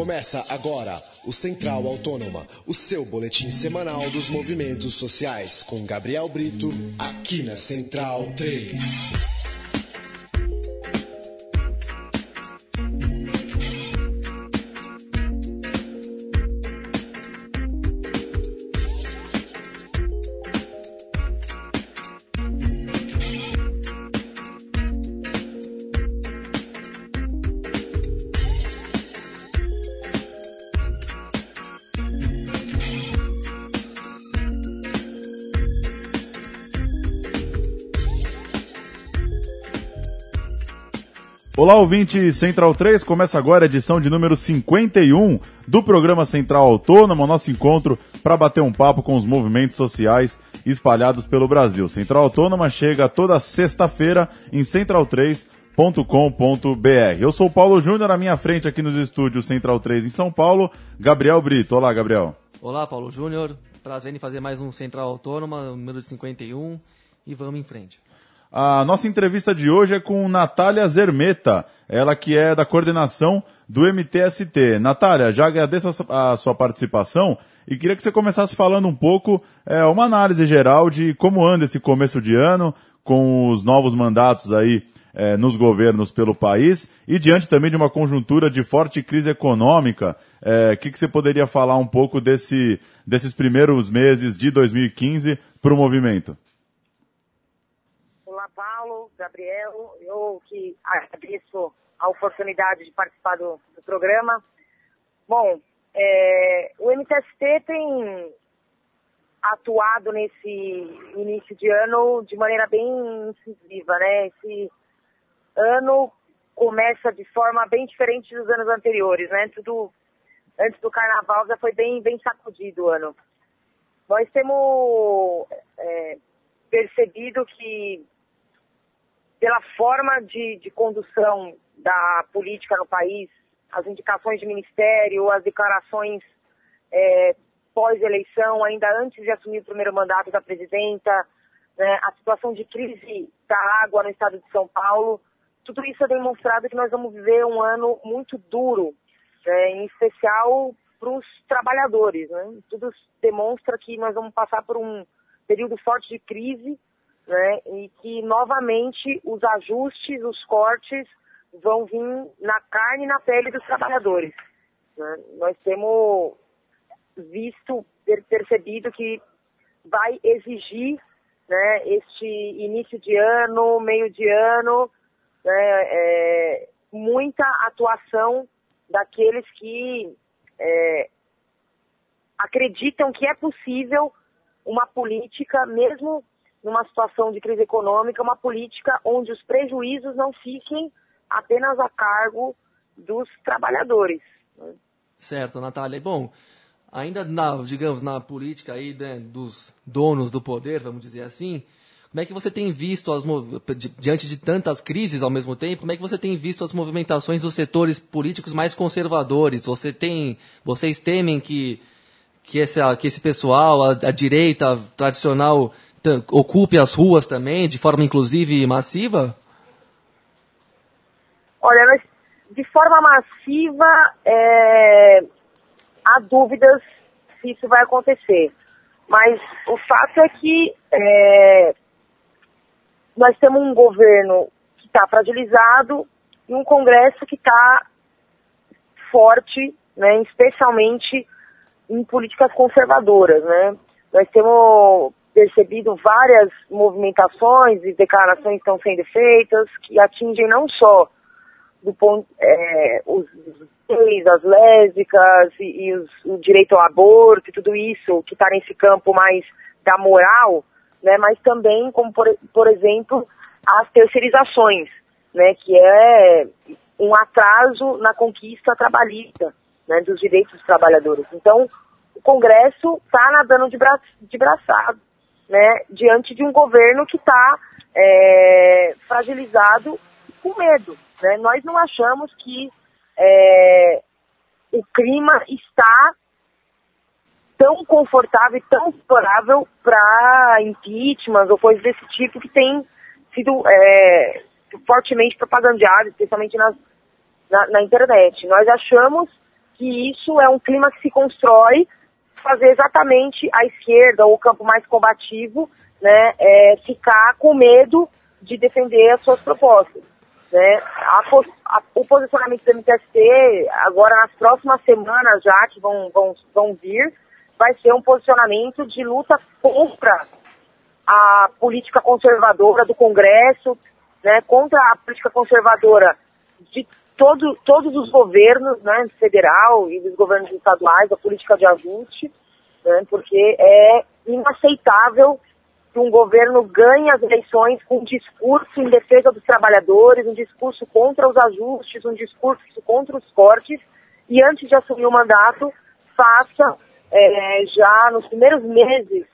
Começa agora o Central Autônoma, o seu boletim semanal dos movimentos sociais, com Gabriel Brito, aqui na Central 3. Olá, ouvinte Central 3, começa agora a edição de número 51 do programa Central Autônomo, nosso encontro para bater um papo com os movimentos sociais espalhados pelo Brasil. Central Autônoma chega toda sexta-feira em central3.com.br. Eu sou Paulo Júnior, à minha frente aqui nos estúdios Central 3 em São Paulo, Gabriel Brito. Olá, Gabriel. Olá, Paulo Júnior. Prazer em fazer mais um Central Autônoma, número 51, e vamos em frente. A nossa entrevista de hoje é com Natália Zermeta, ela que é da coordenação do MTST. Natália, já agradeço a sua participação e queria que você começasse falando um pouco, é, uma análise geral de como anda esse começo de ano, com os novos mandatos aí é, nos governos pelo país e diante também de uma conjuntura de forte crise econômica. O é, que, que você poderia falar um pouco desse, desses primeiros meses de 2015 para o movimento? Paulo, Gabriel, eu que agradeço a oportunidade de participar do, do programa. Bom, é, o MTST tem atuado nesse início de ano de maneira bem incisiva, né? Esse ano começa de forma bem diferente dos anos anteriores, né? Tudo antes do carnaval já foi bem, bem sacudido o ano. Nós temos é, percebido que pela forma de, de condução da política no país, as indicações de ministério, as declarações é, pós-eleição, ainda antes de assumir o primeiro mandato da presidenta, né, a situação de crise da água no estado de São Paulo, tudo isso é demonstrado que nós vamos viver um ano muito duro, né, em especial para os trabalhadores. Né? Tudo demonstra que nós vamos passar por um período forte de crise né? E que novamente os ajustes, os cortes vão vir na carne e na pele dos trabalhadores. Né? Nós temos visto, percebido que vai exigir né, este início de ano, meio de ano, né, é, muita atuação daqueles que é, acreditam que é possível uma política, mesmo numa situação de crise econômica, uma política onde os prejuízos não fiquem apenas a cargo dos trabalhadores. Né? Certo, Natália. Bom, ainda na, digamos, na política aí né, dos donos do poder, vamos dizer assim, como é que você tem visto, as, diante de tantas crises ao mesmo tempo, como é que você tem visto as movimentações dos setores políticos mais conservadores? Você tem, vocês temem que, que, esse, que esse pessoal, a, a direita tradicional, ocupe as ruas também, de forma inclusiva e massiva? Olha, nós, de forma massiva, é, há dúvidas se isso vai acontecer. Mas o fato é que é, nós temos um governo que está fragilizado e um Congresso que está forte, né, especialmente em políticas conservadoras. Né? Nós temos percebido várias movimentações e declarações estão sendo feitas que atingem não só do ponto, é, os gays, as lésbicas e, e os, o direito ao aborto e tudo isso que está nesse campo mais da moral, né, mas também como por, por exemplo as terceirizações, né, que é um atraso na conquista trabalhista, né, dos direitos dos trabalhadores. Então o Congresso está nadando de, bra de braçado né, diante de um governo que está é, fragilizado com medo. Né? Nós não achamos que é, o clima está tão confortável e tão favorável para impeachment ou coisas desse tipo que tem sido é, fortemente propagandeado, especialmente nas, na, na internet. Nós achamos que isso é um clima que se constrói fazer exatamente a esquerda, ou o campo mais combativo, né, é, ficar com medo de defender as suas propostas. Né? A, a, o posicionamento do MTST, agora nas próximas semanas já que vão, vão, vão vir, vai ser um posicionamento de luta contra a política conservadora do Congresso, né, contra a política conservadora de todo, todos os governos, né, federal e dos governos estaduais, a política de ajuste, né, porque é inaceitável que um governo ganhe as eleições com um discurso em defesa dos trabalhadores, um discurso contra os ajustes, um discurso contra os cortes, e antes de assumir o mandato, faça é, já nos primeiros meses,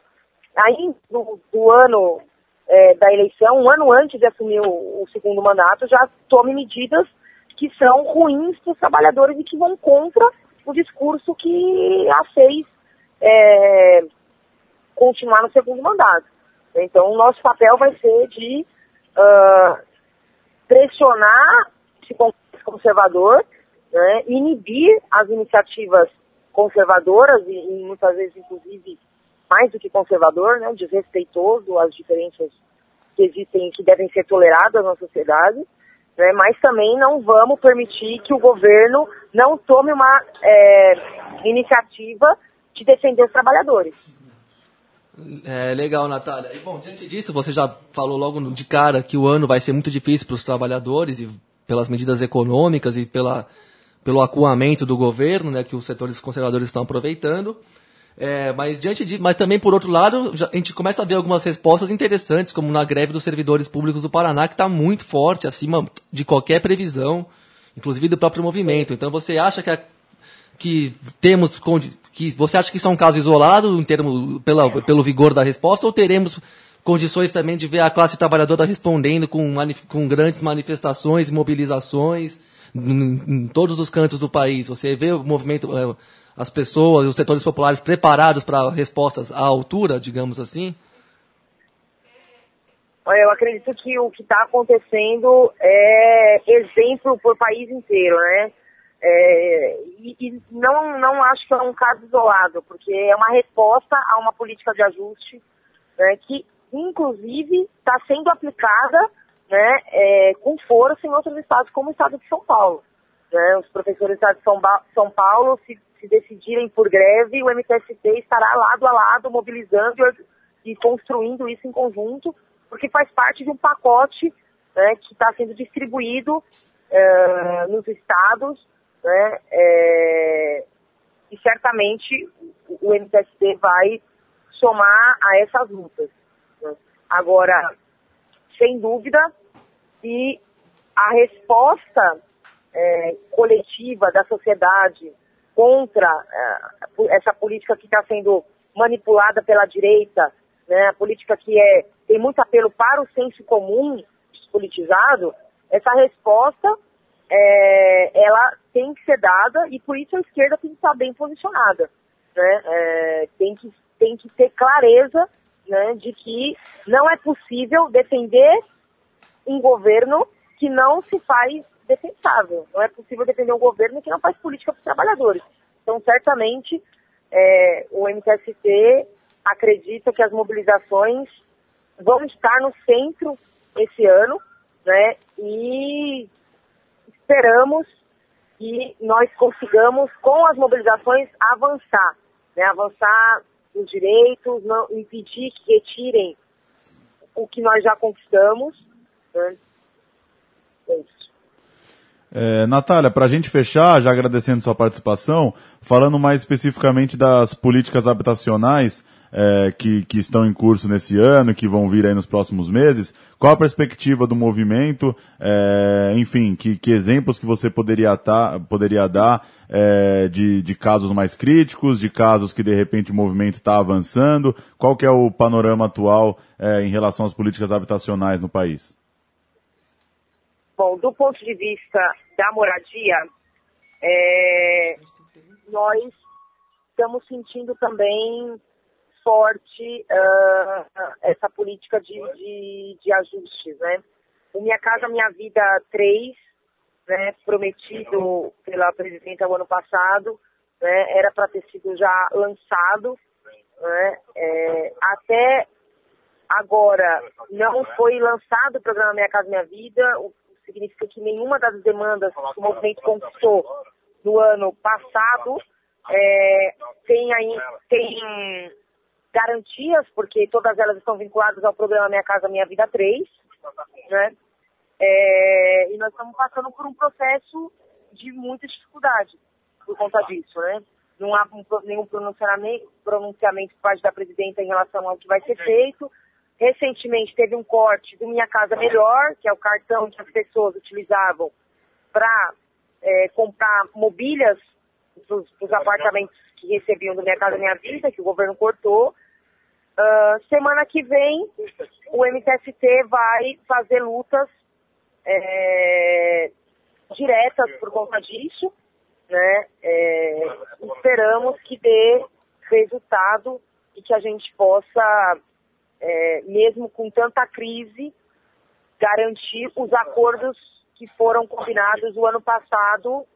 ainda do, do ano é, da eleição, um ano antes de assumir o, o segundo mandato, já tome medidas que são ruins para os trabalhadores e que vão contra o discurso que a fez é, continuar no segundo mandato. Então, o nosso papel vai ser de uh, pressionar esse conservador, né, inibir as iniciativas conservadoras e, e, muitas vezes, inclusive, mais do que conservador, né, desrespeitoso às diferenças que existem e que devem ser toleradas na sociedade, né, mas também não vamos permitir que o governo não tome uma é, iniciativa de defender os trabalhadores. É, legal, Natália. E, bom, diante disso, você já falou logo de cara que o ano vai ser muito difícil para os trabalhadores e pelas medidas econômicas e pela, pelo acuamento do governo, né, que os setores conservadores estão aproveitando. É, mas diante de, mas também por outro lado, a gente começa a ver algumas respostas interessantes, como na greve dos servidores públicos do Paraná, que está muito forte, acima de qualquer previsão, inclusive do próprio movimento. Então você acha que, a, que temos que você acha que isso é um caso isolado em termo, pela, pelo vigor da resposta ou teremos condições também de ver a classe trabalhadora respondendo com, com grandes manifestações, mobilizações em, em todos os cantos do país? Você vê o movimento é, as pessoas, os setores populares preparados para respostas à altura, digamos assim? Eu acredito que o que está acontecendo é exemplo por país inteiro, né? É, e, e não, não acho que é um caso isolado, porque é uma resposta a uma política de ajuste né, que, inclusive, está sendo aplicada né, é, com força em outros estados, como o estado de São Paulo. Né? Os professores do estado de São, ba São Paulo se se decidirem por greve, o MTST estará lado a lado mobilizando e construindo isso em conjunto, porque faz parte de um pacote né, que está sendo distribuído uh, nos estados, né, é, e certamente o MTST vai somar a essas lutas. Né. Agora, sem dúvida, se a resposta é, coletiva da sociedade contra uh, essa política que está sendo manipulada pela direita, né, a política que é, tem muito apelo para o senso comum despolitizado, essa resposta é, ela tem que ser dada e por isso a esquerda tem que estar bem posicionada. Né? É, tem, que, tem que ter clareza né, de que não é possível defender um governo que não se faz defensável. Não é possível defender um governo que não faz política para os trabalhadores. Então, certamente, é, o MTST acredita que as mobilizações vão estar no centro esse ano, né? E esperamos que nós consigamos, com as mobilizações, avançar, né? Avançar nos direitos, não impedir que retirem o que nós já conquistamos. Né? É isso. É, Natália, para a gente fechar, já agradecendo sua participação, falando mais especificamente das políticas habitacionais é, que, que estão em curso nesse ano, que vão vir aí nos próximos meses, qual a perspectiva do movimento, é, enfim, que, que, exemplos que você poderia, tá, poderia dar é, de, de casos mais críticos, de casos que de repente o movimento está avançando, qual que é o panorama atual é, em relação às políticas habitacionais no país? Bom, do ponto de vista da moradia, é, nós estamos sentindo também forte uh, essa política de, de, de, ajustes, né? O Minha Casa Minha Vida 3 né, prometido pela presidenta o ano passado, né, era para ter sido já lançado, né, é, até agora não foi lançado o programa Minha Casa Minha Vida, o significa que nenhuma das demandas que o movimento conquistou no ano passado é, tem, aí, tem garantias, porque todas elas estão vinculadas ao programa Minha Casa Minha Vida 3, né? É, e nós estamos passando por um processo de muita dificuldade por conta disso, né? Não há um, nenhum pronunciamento, pronunciamento por parte da presidenta em relação ao que vai ser feito. Recentemente teve um corte do Minha Casa Melhor, que é o cartão que as pessoas utilizavam para é, comprar mobílias para os apartamentos que recebiam do Minha Casa Minha Vida, que o governo cortou. Uh, semana que vem, o MTST vai fazer lutas é, diretas por conta disso, né? É, esperamos que dê resultado e que a gente possa, é, mesmo com tanta crise, garantir os acordos que foram combinados o ano passado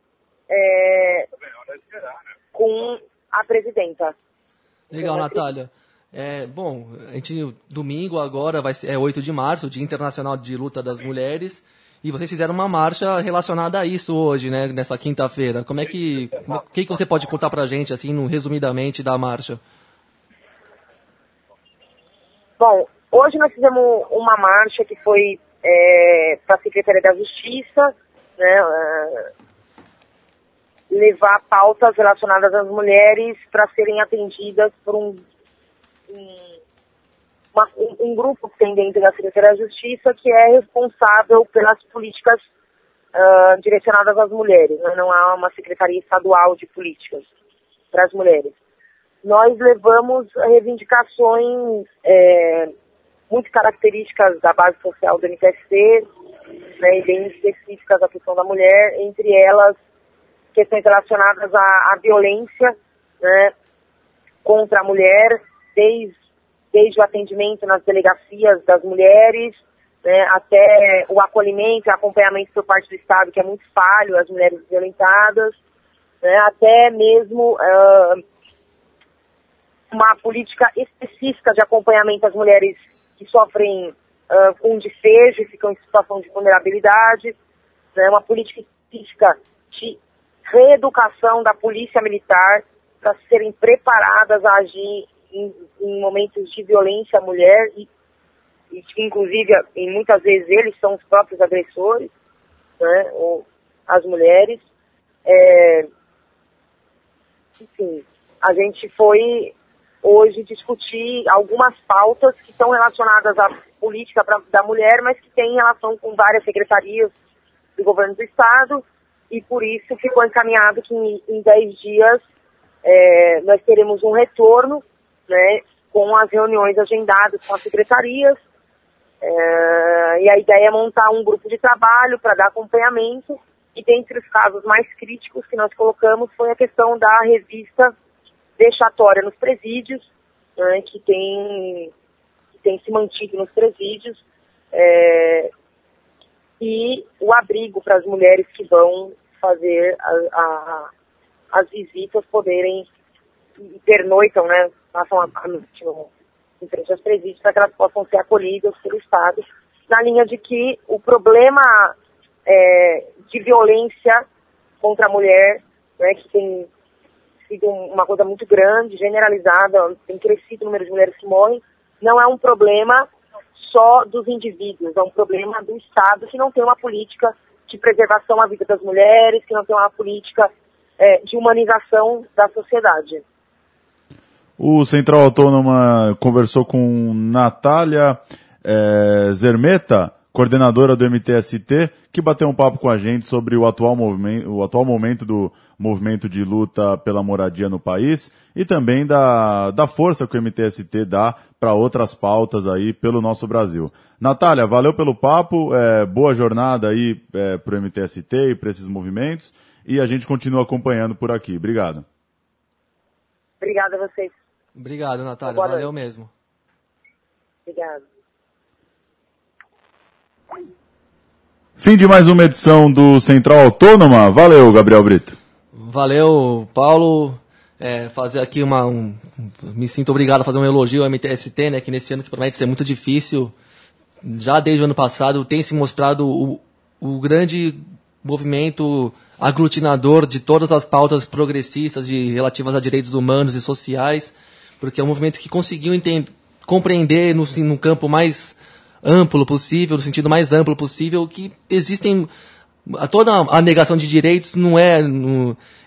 é, com a presidenta. Legal, Natália. É, bom, a gente, domingo agora vai ser, é 8 de março, Dia Internacional de Luta das Mulheres, e vocês fizeram uma marcha relacionada a isso hoje, né, nessa quinta-feira. Como é que, o que, que você pode contar pra gente, assim, no, resumidamente, da marcha? Bom, hoje nós fizemos uma marcha que foi é, para a Secretaria da Justiça, né, uh, levar pautas relacionadas às mulheres para serem atendidas por um, um, uma, um, grupo que tem dentro da Secretaria da Justiça que é responsável pelas políticas uh, direcionadas às mulheres. Né? Não há uma Secretaria Estadual de Políticas para as mulheres. Nós levamos reivindicações é, muito características da base social do MTST, né, e bem específicas da questão da mulher, entre elas questões relacionadas à, à violência né, contra a mulher, desde, desde o atendimento nas delegacias das mulheres, né, até o acolhimento e acompanhamento por parte do Estado, que é muito falho, as mulheres violentadas, né, até mesmo uh, uma política específica de acompanhamento às mulheres que sofrem uh, com despejo e ficam em situação de vulnerabilidade, né, uma política específica de reeducação da polícia militar para serem preparadas a agir em, em, momentos de violência à mulher e, e inclusive em muitas vezes eles são os próprios agressores, né, ou as mulheres. É, enfim, a gente foi hoje discutir algumas pautas que estão relacionadas à política pra, da mulher, mas que têm relação com várias secretarias do governo do estado e por isso ficou encaminhado que em 10 dias é, nós teremos um retorno né, com as reuniões agendadas com as secretarias. É, e a ideia é montar um grupo de trabalho para dar acompanhamento. E dentre os casos mais críticos que nós colocamos foi a questão da revista vexatória nos presídios, né, que, tem, que tem se mantido nos presídios. É, e o abrigo para as mulheres que vão fazer a, a, as visitas poderem pernoitam, né, passam a, a noite em frente aos presídios para que elas possam ser acolhidas pelo Estado, na linha de que o problema é, de violência contra a mulher, né, que tem sido uma coisa muito grande, generalizada, tem crescido o número de mulheres que morrem, não é um problema só dos indivíduos, é um problema do Estado que não tem uma política de preservação à vida das mulheres, que não tem uma política é, de humanização da sociedade. O Central Autônoma conversou com Natália é, Zermeta, coordenadora do MTST, que bateu um papo com a gente sobre o atual, movimento, o atual momento do movimento de luta pela moradia no país e também da, da força que o MTST dá para outras pautas aí pelo nosso Brasil. Natália, valeu pelo papo, é, boa jornada aí é, para o MTST e para esses movimentos e a gente continua acompanhando por aqui. Obrigado. Obrigada a vocês. Obrigado, Natália. Valeu mesmo. Obrigado. Fim de mais uma edição do Central Autônoma. Valeu, Gabriel Brito. Valeu, Paulo. É, fazer aqui uma. Um, me sinto obrigado a fazer um elogio ao MTST, né? Que nesse ano que promete ser muito difícil. Já desde o ano passado tem se mostrado o, o grande movimento aglutinador de todas as pautas progressistas de, relativas a direitos humanos e sociais, porque é um movimento que conseguiu entender, compreender no, no campo mais amplo possível, no sentido mais amplo possível, que existem toda a negação de direitos não é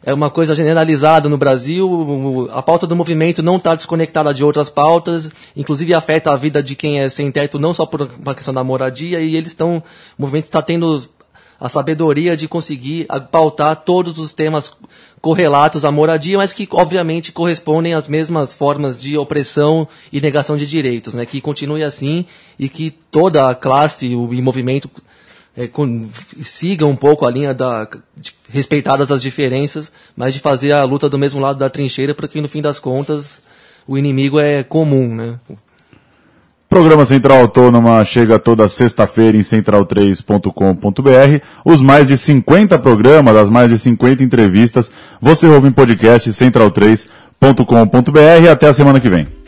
é uma coisa generalizada no Brasil. A pauta do movimento não está desconectada de outras pautas, inclusive afeta a vida de quem é sem teto não só por uma questão da moradia e eles estão o movimento está tendo a sabedoria de conseguir pautar todos os temas correlatos à moradia, mas que obviamente correspondem às mesmas formas de opressão e negação de direitos, né? Que continue assim e que toda a classe e movimento é, com, siga um pouco a linha da de, respeitadas as diferenças, mas de fazer a luta do mesmo lado da trincheira, porque no fim das contas o inimigo é comum, né? Programa Central Autônoma chega toda sexta-feira em central3.com.br. Os mais de 50 programas, as mais de 50 entrevistas, você ouve em podcast central3.com.br. Até a semana que vem.